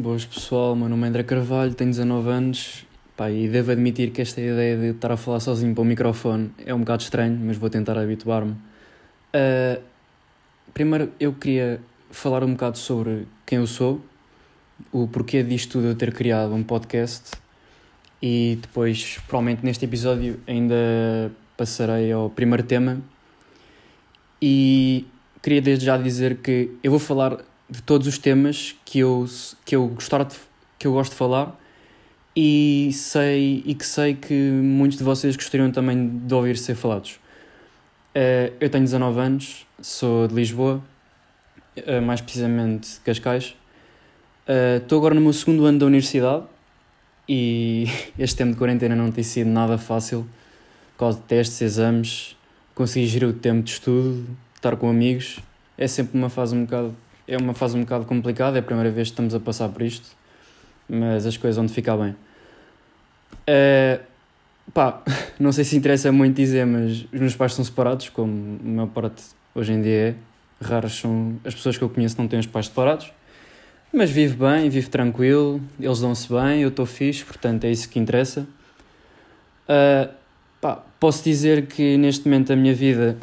Boas pessoal, meu nome é André Carvalho, tenho 19 anos. Pá, e devo admitir que esta ideia de estar a falar sozinho para o microfone é um bocado estranho, mas vou tentar habituar-me. Uh, primeiro eu queria falar um bocado sobre quem eu sou, o porquê disto tudo eu ter criado um podcast. E depois, provavelmente neste episódio, ainda passarei ao primeiro tema. E queria desde já dizer que eu vou falar de todos os temas que eu, que eu, gostar de, que eu gosto de falar e sei e que sei que muitos de vocês gostariam também de ouvir ser falados. Uh, eu tenho 19 anos, sou de Lisboa, uh, mais precisamente de Cascais. Uh, estou agora no meu segundo ano da universidade e este tempo de quarentena não tem sido nada fácil por causa de testes, exames, conseguir gerir o tempo de estudo, estar com amigos. É sempre uma fase um bocado é uma fase um bocado complicada, é a primeira vez que estamos a passar por isto, mas as coisas vão de ficar bem. Uh, pá, não sei se interessa muito dizer, mas os meus pais são separados, como a maior parte hoje em dia é. Raras são as pessoas que eu conheço que não têm os pais separados. Mas vive bem, vive tranquilo, eles dão-se bem, eu estou fixe, portanto é isso que interessa. Uh, pá, posso dizer que neste momento a minha vida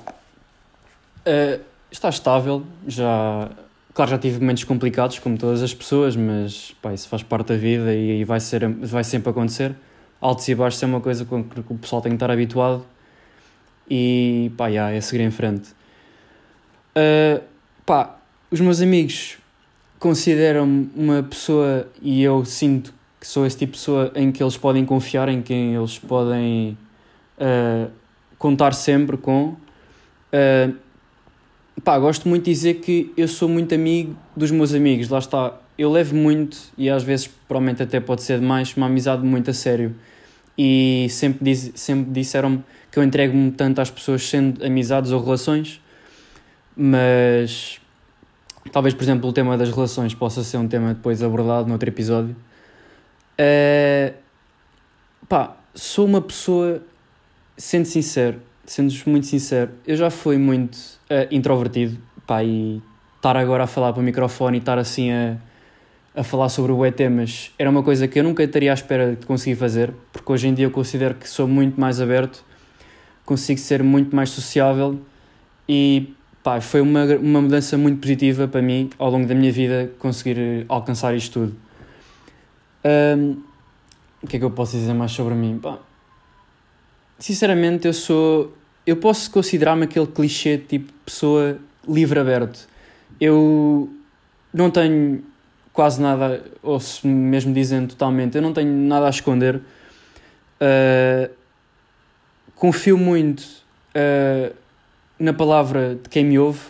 uh, está estável, já Claro, já tive momentos complicados, como todas as pessoas, mas pá, isso faz parte da vida e, vai, ser, vai sempre acontecer. Altos e baixos é uma coisa com que o pessoal tem que estar habituado e pá, yeah, é seguir em frente. Uh, pá, os meus amigos consideram-me uma pessoa e eu sinto que sou esse tipo de pessoa em que eles podem confiar, em quem eles podem uh, contar sempre com. Uh, pá, gosto muito de dizer que eu sou muito amigo dos meus amigos, lá está. Eu levo muito, e às vezes provavelmente até pode ser demais, uma amizade muito a sério. E sempre, diz, sempre disseram-me que eu entrego-me tanto às pessoas sendo amizades ou relações, mas talvez, por exemplo, o tema das relações possa ser um tema depois abordado noutro episódio. Uh, pá, sou uma pessoa, sendo sincero, sendo muito sincero, eu já fui muito uh, introvertido, pá, e estar agora a falar para o microfone e estar assim a, a falar sobre o ET, mas era uma coisa que eu nunca estaria à espera de conseguir fazer, porque hoje em dia eu considero que sou muito mais aberto, consigo ser muito mais sociável e pá, foi uma, uma mudança muito positiva para mim ao longo da minha vida conseguir alcançar isto tudo. Um, o que é que eu posso dizer mais sobre mim? Pá, sinceramente, eu sou. Eu posso considerar-me aquele clichê tipo pessoa livre aberto. Eu não tenho quase nada, ou se mesmo dizendo totalmente, eu não tenho nada a esconder. Uh, confio muito uh, na palavra de quem me ouve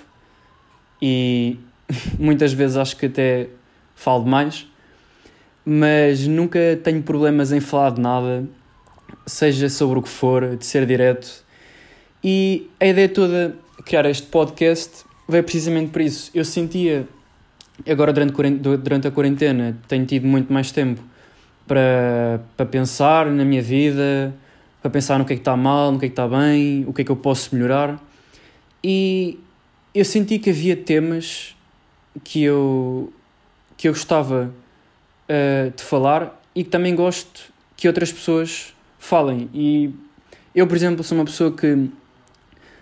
e muitas vezes acho que até falo demais, mas nunca tenho problemas em falar de nada seja sobre o que for, de ser direto. E a ideia toda de criar este podcast veio precisamente por isso. Eu sentia, agora durante, a quarentena, tenho tido muito mais tempo para, para pensar na minha vida, para pensar no que é que está mal, no que é que está bem, o que é que eu posso melhorar. E eu senti que havia temas que eu, que eu gostava uh, de falar e que também gosto que outras pessoas falem. E eu, por exemplo, sou uma pessoa que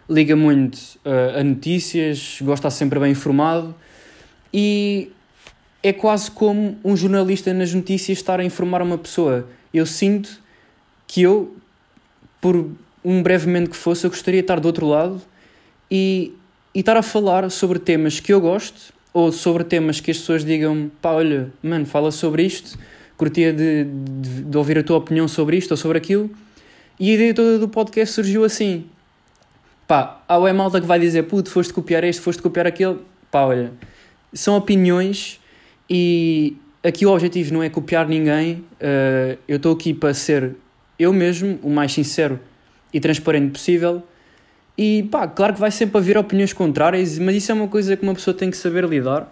liga muito uh, a notícias, gosta de estar sempre bem informado e é quase como um jornalista nas notícias estar a informar uma pessoa. Eu sinto que eu, por um brevemente que fosse, eu gostaria de estar do outro lado e, e estar a falar sobre temas que eu gosto ou sobre temas que as pessoas digam pá, olha, mano, fala sobre isto curtia de, de, de, ouvir a tua opinião sobre isto ou sobre aquilo. E a ideia toda do podcast surgiu assim. Pá, há é malta que vai dizer, puto, foste copiar este, foste copiar aquele. Pá, olha, são opiniões e aqui o objetivo não é copiar ninguém. Uh, eu estou aqui para ser eu mesmo, o mais sincero e transparente possível. E pá, claro que vai sempre haver opiniões contrárias, mas isso é uma coisa que uma pessoa tem que saber lidar.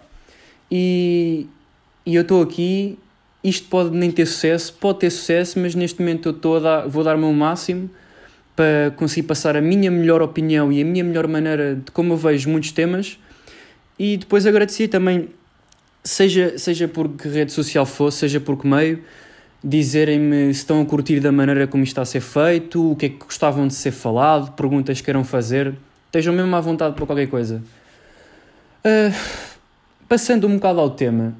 E, e eu estou aqui isto pode nem ter sucesso, pode ter sucesso, mas neste momento eu estou dar, vou dar o meu máximo para conseguir passar a minha melhor opinião e a minha melhor maneira de como eu vejo muitos temas. E depois agradecer também seja, seja por que rede social fosse, seja por que meio, dizerem-me se estão a curtir da maneira como isto está a ser feito, o que é que gostavam de ser falado, perguntas que queiram fazer, estejam mesmo à vontade para qualquer coisa. Uh, passando um bocado ao tema.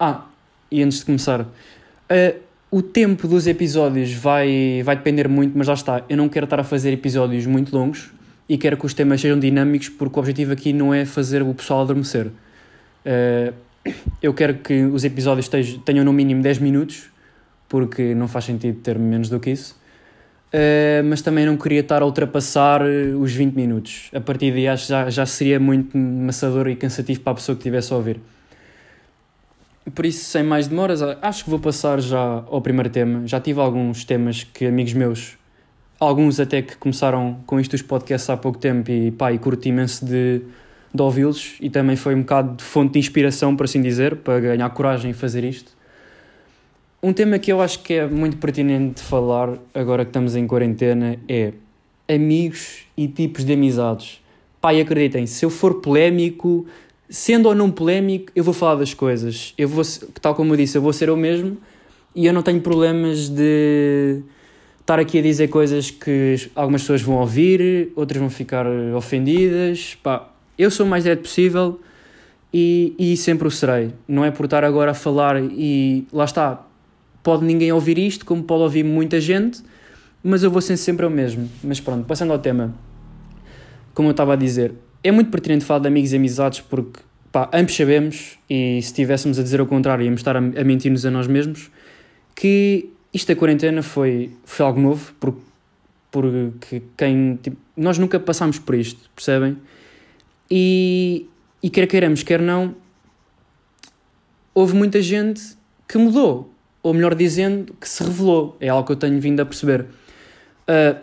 Ah, e antes de começar, uh, o tempo dos episódios vai, vai depender muito, mas lá está, eu não quero estar a fazer episódios muito longos e quero que os temas sejam dinâmicos, porque o objetivo aqui não é fazer o pessoal adormecer. Uh, eu quero que os episódios tenham no mínimo 10 minutos, porque não faz sentido ter menos do que isso. Uh, mas também não queria estar a ultrapassar os 20 minutos. A partir daí acho já, já seria muito maçador e cansativo para a pessoa que estivesse a ouvir. Por isso, sem mais demoras, acho que vou passar já ao primeiro tema. Já tive alguns temas que amigos meus, alguns até que começaram com isto os podcasts há pouco tempo e pá, e curto imenso de, de ouvi-los e também foi um bocado de fonte de inspiração, por assim dizer, para ganhar coragem em fazer isto. Um tema que eu acho que é muito pertinente de falar agora que estamos em quarentena é amigos e tipos de amizades. Pai, acreditem, se eu for polémico, sendo ou não polémico, eu vou falar das coisas. Eu vou, tal como eu disse, eu vou ser eu mesmo e eu não tenho problemas de estar aqui a dizer coisas que algumas pessoas vão ouvir, outras vão ficar ofendidas. Pá, eu sou o mais direto possível e, e sempre o serei. Não é por estar agora a falar e lá está, pode ninguém ouvir isto, como pode ouvir muita gente, mas eu vou ser sempre o mesmo. Mas pronto, passando ao tema, como eu estava a dizer, é muito pertinente falar de amigos e amizades porque pá, ambos sabemos, e se estivéssemos a dizer o contrário, íamos estar a, a mentir-nos a nós mesmos, que isto da quarentena foi, foi algo novo, porque, porque quem, tipo, nós nunca passámos por isto, percebem? E, e quer queiramos, quer não, houve muita gente que mudou ou melhor dizendo, que se revelou. É algo que eu tenho vindo a perceber. Uh,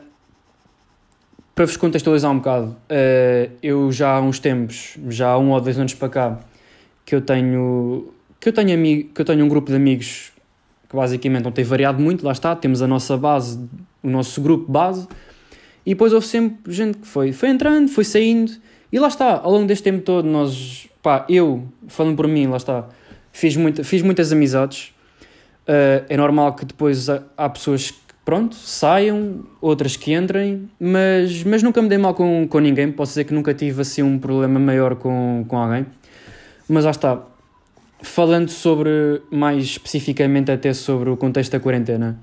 para vos contextualizar um bocado, uh, eu já há uns tempos, já há um ou dois anos para cá, que eu tenho que eu tenho, amigo, que eu tenho um grupo de amigos que basicamente não tem variado muito, lá está, temos a nossa base, o nosso grupo base, e depois houve sempre gente que foi, foi entrando, foi saindo, e lá está, ao longo deste tempo todo, nós, pá, eu, falando por mim, lá está, fiz, muita, fiz muitas amizades, Uh, é normal que depois há, pessoas que, pronto, saiam, outras que entrem, mas, mas nunca me dei mal com, com ninguém. Posso dizer que nunca tive assim um problema maior com, com alguém. Mas lá está. Falando sobre, mais especificamente até sobre o contexto da quarentena,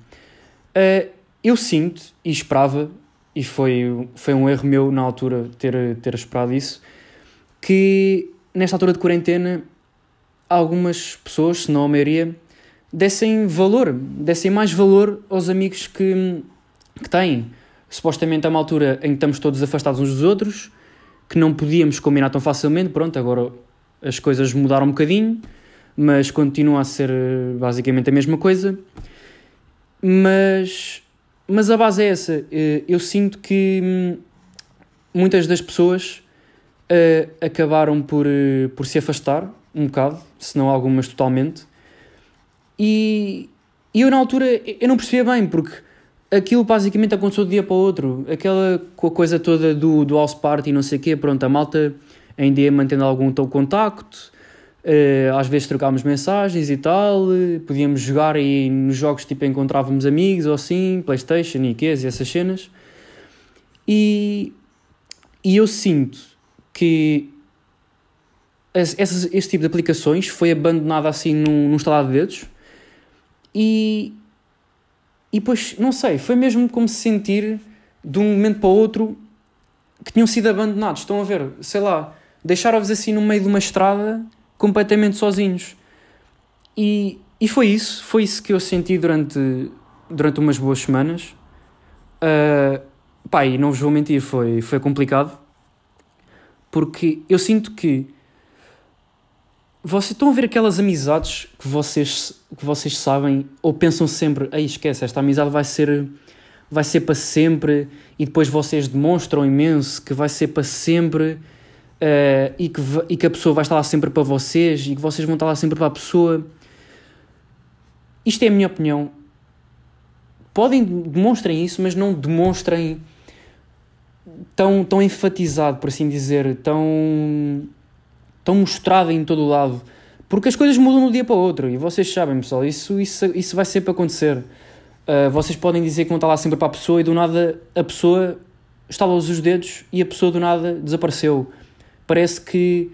uh, eu sinto e esperava, e foi, foi um erro meu na altura ter, ter esperado isso, que nesta altura de quarentena algumas pessoas, se não a maioria, dessem valor, dessem mais valor aos amigos que, que têm. Supostamente é uma altura em que estamos todos afastados uns dos outros, que não podíamos combinar tão facilmente, pronto, agora as coisas mudaram um bocadinho, mas continua a ser eh, basicamente a mesma coisa. Mas, mas a base é essa. Eh, eu sinto que hum, muitas das pessoas uh, acabaram por, por se afastar um bocado, se não algumas totalmente, e, e eu na altura eu não percebia bem, porque aquilo basicamente aconteceu de dia para o outro. Aquela coisa toda do, do house party e não sei o quê, pronto, a malta ainda ia mantendo algum teu contacto, uh, às vezes trocávamos mensagens e tal, uh, podíamos jogar e nos jogos tipo encontrávamos amigos ou assim, Playstation e quês e essas cenas. E, e eu sinto que esse, esse tipo de aplicações foi abandonado assim num, num estalar de dedos e, e depois, não sei, foi mesmo como se sentir de um momento para o outro que tinham sido abandonados. Estão a ver, sei lá, deixaram-vos assim no meio de uma estrada completamente sozinhos. E, e foi isso, foi isso que eu senti durante, durante umas boas semanas. Uh, pá, e não vos vou mentir, foi, foi complicado. Porque eu sinto que vocês estão a ver aquelas amizades que vocês, que vocês sabem ou pensam sempre, ei, esquece, esta amizade vai ser, vai ser para sempre e depois vocês demonstram imenso que vai ser para sempre uh, e, que, e que a pessoa vai estar lá sempre para vocês e que vocês vão estar lá sempre para a pessoa. Isto é a minha opinião. Podem, demonstrem isso, mas não demonstrem tão, tão enfatizado, por assim dizer, tão tão mostrada em todo o lado, Porque as coisas mudam de um dia para o outro e vocês sabem, pessoal, isso, isso, isso vai sempre acontecer. Uh, vocês podem dizer que vão estar lá sempre para a pessoa e do nada a pessoa estala os dedos e a pessoa do nada desapareceu. Parece que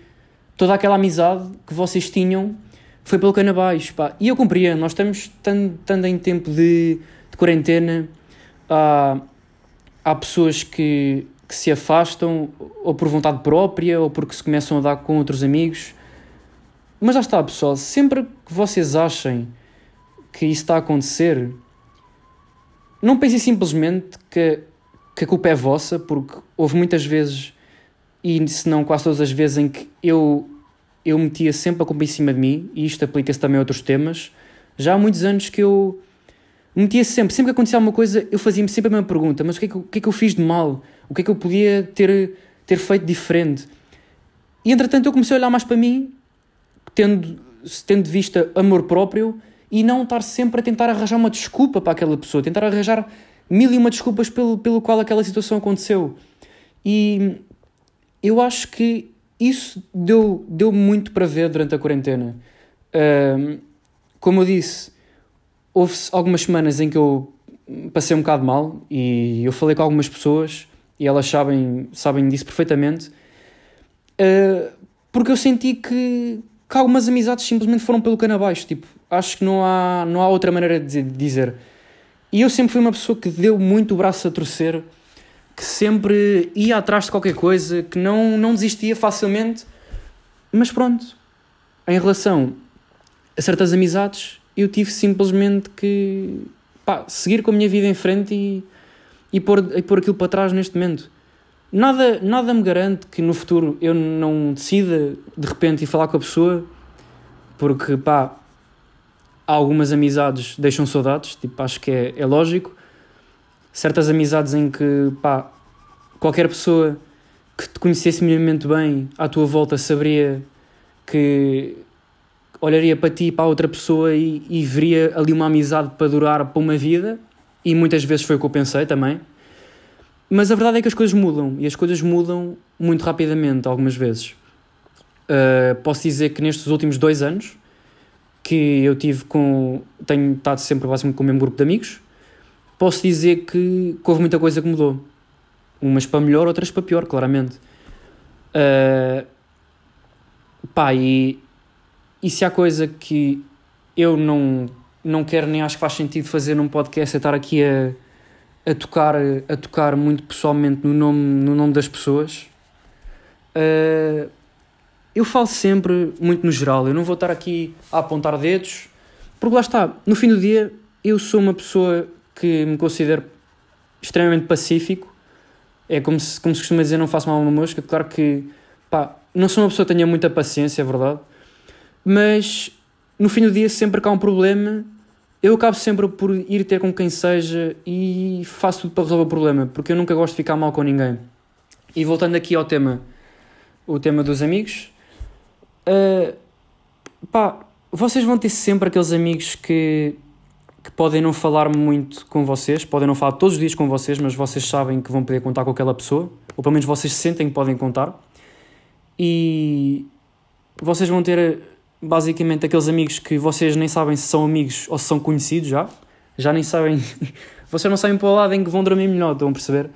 toda aquela amizade que vocês tinham foi pelo cano abaixo. Pá. E eu compreendo, nós estamos tanto em tempo de, de quarentena, há, há pessoas que, que se afastam ou por vontade própria ou porque se começam a dar com outros amigos. Mas já está, pessoal, sempre que vocês achem que isso está a acontecer, não pensem simplesmente que, que a culpa é vossa, porque houve muitas vezes, e se não quase todas as vezes, em que eu, eu metia sempre a culpa em cima de mim, e isto aplica-se também a outros temas. Já há muitos anos que eu metia sempre, sempre que acontecia alguma coisa, eu fazia-me sempre a mesma pergunta: mas o que, é que, o que é que eu fiz de mal? O que é que eu podia ter, ter feito diferente? E entretanto eu comecei a olhar mais para mim, tendo, tendo de vista amor próprio, e não estar sempre a tentar arranjar uma desculpa para aquela pessoa, tentar arranjar mil e uma desculpas pelo, pelo qual aquela situação aconteceu. E eu acho que isso deu, deu muito para ver durante a quarentena. Um, como eu disse, houve algumas semanas em que eu passei um bocado mal e eu falei com algumas pessoas e elas sabem, sabem disso perfeitamente. Uh, porque eu senti que, que algumas amizades simplesmente foram pelo cano abaixo. Tipo, acho que não há, não há outra maneira de dizer. E eu sempre fui uma pessoa que deu muito o braço a torcer, que sempre ia atrás de qualquer coisa, que não, não desistia facilmente. Mas pronto, em relação a certas amizades, eu tive simplesmente que pá, seguir com a minha vida em frente e, e, pôr, e pôr aquilo para trás neste momento. Nada, nada me garante que no futuro eu não decida de repente ir falar com a pessoa, porque pá, algumas amizades deixam saudades, tipo, acho que é, é lógico. Certas amizades em que, pá, qualquer pessoa que te conhecesse minimamente bem à tua volta saberia que olharia para ti e para outra pessoa e, e veria ali uma amizade para durar para uma vida, e muitas vezes foi o que eu pensei também. Mas a verdade é que as coisas mudam, e as coisas mudam muito rapidamente, algumas vezes. Uh, posso dizer que nestes últimos dois anos, que eu tive com. tenho estado sempre basicamente com o mesmo grupo de amigos, posso dizer que, que houve muita coisa que mudou. Umas para melhor, outras para pior, claramente. Uh, pá, e, e se há coisa que eu não, não quero nem acho que faz sentido fazer num podcast estar aqui a, a, tocar, a tocar muito pessoalmente no nome, no nome das pessoas. Uh, eu falo sempre muito no geral, eu não vou estar aqui a apontar dedos, porque lá está, no fim do dia eu sou uma pessoa que me considero extremamente pacífico, é como se, como se costuma dizer, não faço mal a uma mosca, claro que, pá, não sou uma pessoa que tenha muita paciência, é verdade, mas no fim do dia sempre que há um problema, eu acabo sempre por ir ter com quem seja e faço tudo para resolver o problema, porque eu nunca gosto de ficar mal com ninguém. E voltando aqui ao tema, o tema dos amigos, Uh, pá, vocês vão ter sempre aqueles amigos que, que podem não falar muito com vocês, podem não falar todos os dias com vocês, mas vocês sabem que vão poder contar com aquela pessoa, ou pelo menos vocês sentem que podem contar. E vocês vão ter basicamente aqueles amigos que vocês nem sabem se são amigos ou se são conhecidos já. Já nem sabem. vocês não sabem para o lado em que vão dormir melhor, estão a perceber?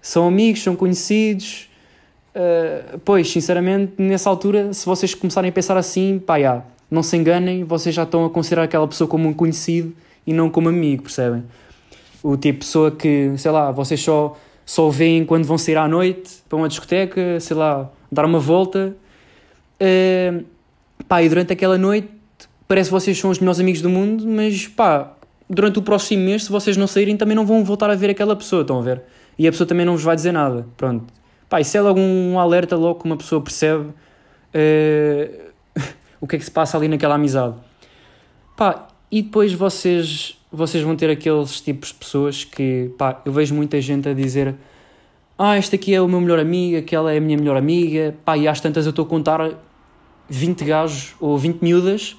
São amigos, são conhecidos, Uh, pois, sinceramente, nessa altura, se vocês começarem a pensar assim, pá, já, não se enganem, vocês já estão a considerar aquela pessoa como um conhecido e não como amigo, percebem? O tipo de pessoa que, sei lá, vocês só, só veem quando vão sair à noite para uma discoteca, sei lá, dar uma volta. Uh, pá, e durante aquela noite parece que vocês são os melhores amigos do mundo, mas pá, durante o próximo mês, se vocês não saírem, também não vão voltar a ver aquela pessoa, estão a ver? E a pessoa também não vos vai dizer nada, pronto Pá, isso é logo um alerta, logo que uma pessoa percebe uh, o que é que se passa ali naquela amizade. Pá, e depois vocês, vocês vão ter aqueles tipos de pessoas que, pá, eu vejo muita gente a dizer ah, este aqui é o meu melhor amigo, aquela é a minha melhor amiga, pá, e às tantas eu estou a contar 20 gajos ou 20 miúdas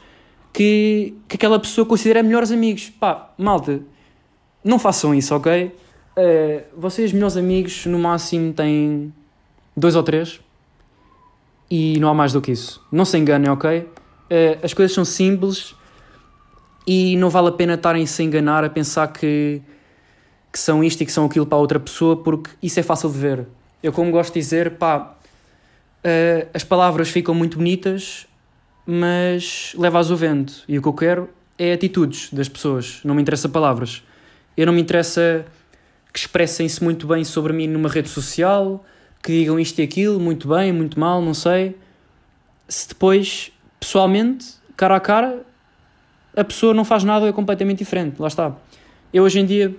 que, que aquela pessoa considera melhores amigos. Pá, malta, não façam isso, ok? Uh, vocês, melhores amigos, no máximo têm dois ou três, e não há mais do que isso. Não se enganem, ok? Uh, as coisas são simples e não vale a pena estarem-se a enganar a pensar que, que são isto e que são aquilo para outra pessoa, porque isso é fácil de ver. Eu, como gosto de dizer, pá, uh, as palavras ficam muito bonitas, mas leva-as o vento. E o que eu quero é atitudes das pessoas, não me interessa palavras. Eu não me interessa que expressem-se muito bem sobre mim numa rede social, que digam isto e aquilo, muito bem, muito mal, não sei. Se depois, pessoalmente, cara a cara, a pessoa não faz nada é completamente diferente. Lá está. Eu hoje em dia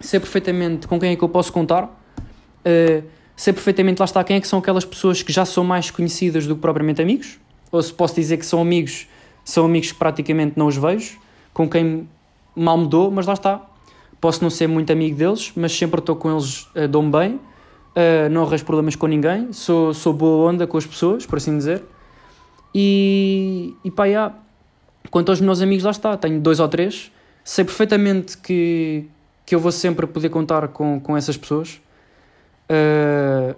sei perfeitamente com quem é que eu posso contar, uh, sei perfeitamente lá está quem é que são aquelas pessoas que já são mais conhecidas do que propriamente amigos, ou se posso dizer que são amigos, são amigos que praticamente não os vejo, com quem mal me dou, mas lá está. Posso não ser muito amigo deles, mas sempre estou com eles, uh, dou-me bem, uh, não arranjo problemas com ninguém, sou, sou boa onda com as pessoas, por assim dizer. E, e pá, yeah. quanto aos meus amigos, lá está, tenho dois ou três, sei perfeitamente que, que eu vou sempre poder contar com, com essas pessoas. Uh,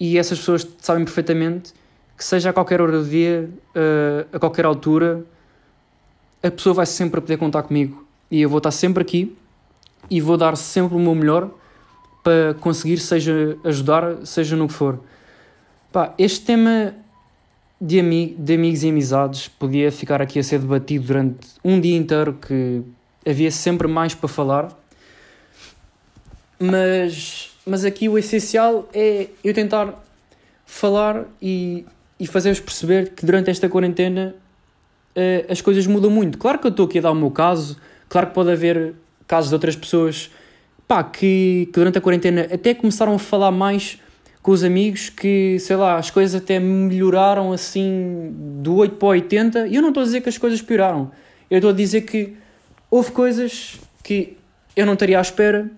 e essas pessoas sabem perfeitamente que, seja a qualquer hora do dia, uh, a qualquer altura, a pessoa vai sempre poder contar comigo. E eu vou estar sempre aqui e vou dar sempre o meu melhor para conseguir, seja ajudar, seja no que for. Pá, este tema de, ami de amigos e amizades podia ficar aqui a ser debatido durante um dia inteiro, que havia sempre mais para falar. Mas, mas aqui o essencial é eu tentar falar e, e fazer-vos perceber que durante esta quarentena uh, as coisas mudam muito. Claro que eu estou aqui a dar o meu caso, claro que pode haver casos de outras pessoas pá, que, que durante a quarentena até começaram a falar mais com os amigos que, sei lá, as coisas até melhoraram assim do 8 para o 80. E eu não estou a dizer que as coisas pioraram. Eu estou a dizer que houve coisas que eu não estaria à espera,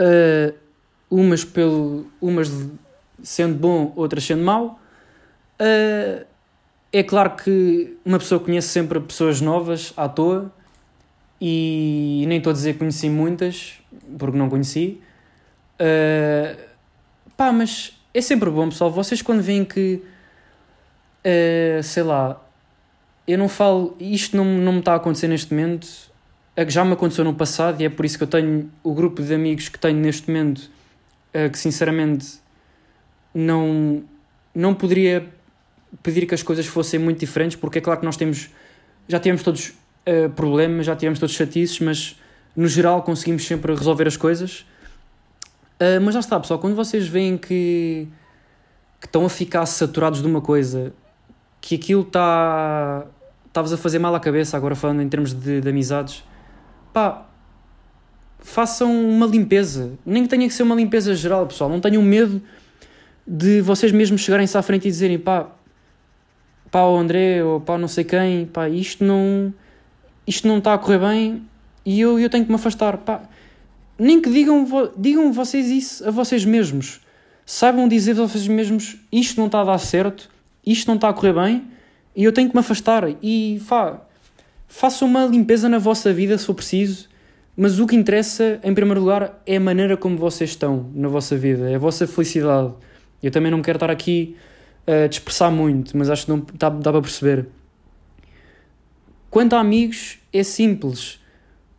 uh, umas, pelo, umas sendo bom, outras sendo mau. Uh, é claro que uma pessoa conhece sempre pessoas novas à toa e nem estou a dizer que conheci muitas, porque não conheci. Uh, pá, mas é sempre bom, pessoal. Vocês quando veem que, uh, sei lá, eu não falo, isto não, não me está a acontecer neste momento, é já me aconteceu no passado e é por isso que eu tenho o grupo de amigos que tenho neste momento, uh, que sinceramente não, não poderia pedir que as coisas fossem muito diferentes, porque é claro que nós temos, já temos todos uh, problemas, já tivemos todos chatices, mas no geral conseguimos sempre resolver as coisas. Uh, mas já está, pessoal, quando vocês veem que, que estão a ficar saturados de uma coisa, que aquilo está. Estavas a fazer mal à cabeça, agora falando em termos de, de amizades, pá, façam uma limpeza. Nem que tenha que ser uma limpeza geral, pessoal. Não tenham medo de vocês mesmos chegarem-se à frente e dizerem pá, pá, o André ou pá, não sei quem, pá, isto não isto não está a correr bem e eu, eu tenho que me afastar. Pá, nem que digam, digam vocês isso a vocês mesmos. Saibam dizer a vocês mesmos isto não está a dar certo, isto não está a correr bem e eu tenho que me afastar. E fa, façam uma limpeza na vossa vida se for preciso. Mas o que interessa, em primeiro lugar, é a maneira como vocês estão na vossa vida, é a vossa felicidade. Eu também não quero estar aqui a dispersar muito, mas acho que não dá, dá para perceber. Quanto a amigos, é simples.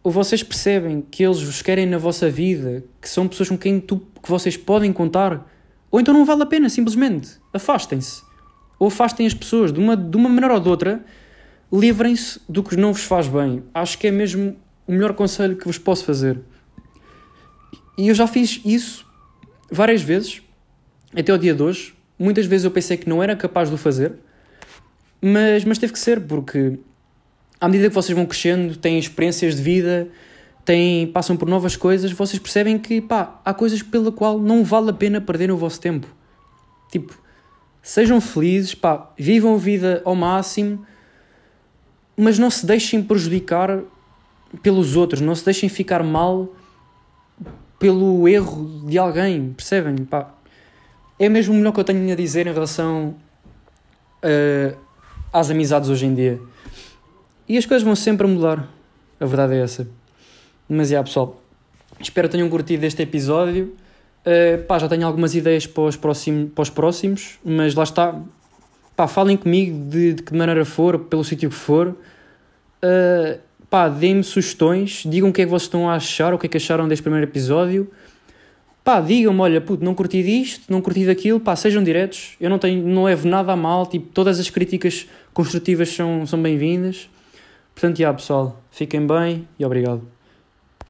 Ou vocês percebem que eles vos querem na vossa vida, que são pessoas com quem tu, que vocês podem contar, ou então não vale a pena, simplesmente. Afastem-se. Ou afastem as pessoas de uma, de uma maneira ou de outra, livrem-se do que não vos faz bem. Acho que é mesmo o melhor conselho que vos posso fazer. E eu já fiz isso várias vezes, até o dia de hoje. Muitas vezes eu pensei que não era capaz de o fazer, mas, mas teve que ser, porque à medida que vocês vão crescendo, têm experiências de vida, têm, passam por novas coisas, vocês percebem que pá, há coisas pela qual não vale a pena perder o vosso tempo. Tipo, sejam felizes, pá, vivam a vida ao máximo, mas não se deixem prejudicar pelos outros, não se deixem ficar mal pelo erro de alguém, percebem? Pá, é mesmo o melhor que eu tenho a dizer em relação uh, às amizades hoje em dia. E as coisas vão sempre mudar. A verdade é essa. Mas, é, pessoal, espero que tenham curtido este episódio. Uh, pá, já tenho algumas ideias para os, próximos, para os próximos, mas lá está. pá, falem comigo de, de que maneira for, pelo sítio que for. Uh, pá, deem-me sugestões, digam o que é que vocês estão a achar, o que é que acharam deste primeiro episódio. Pá, digam-me, olha, puto, não curti disto, não curti daquilo, pá, sejam diretos. Eu não tenho, não levo nada a mal, tipo, todas as críticas construtivas são, são bem-vindas. Portanto, já, pessoal, fiquem bem e obrigado.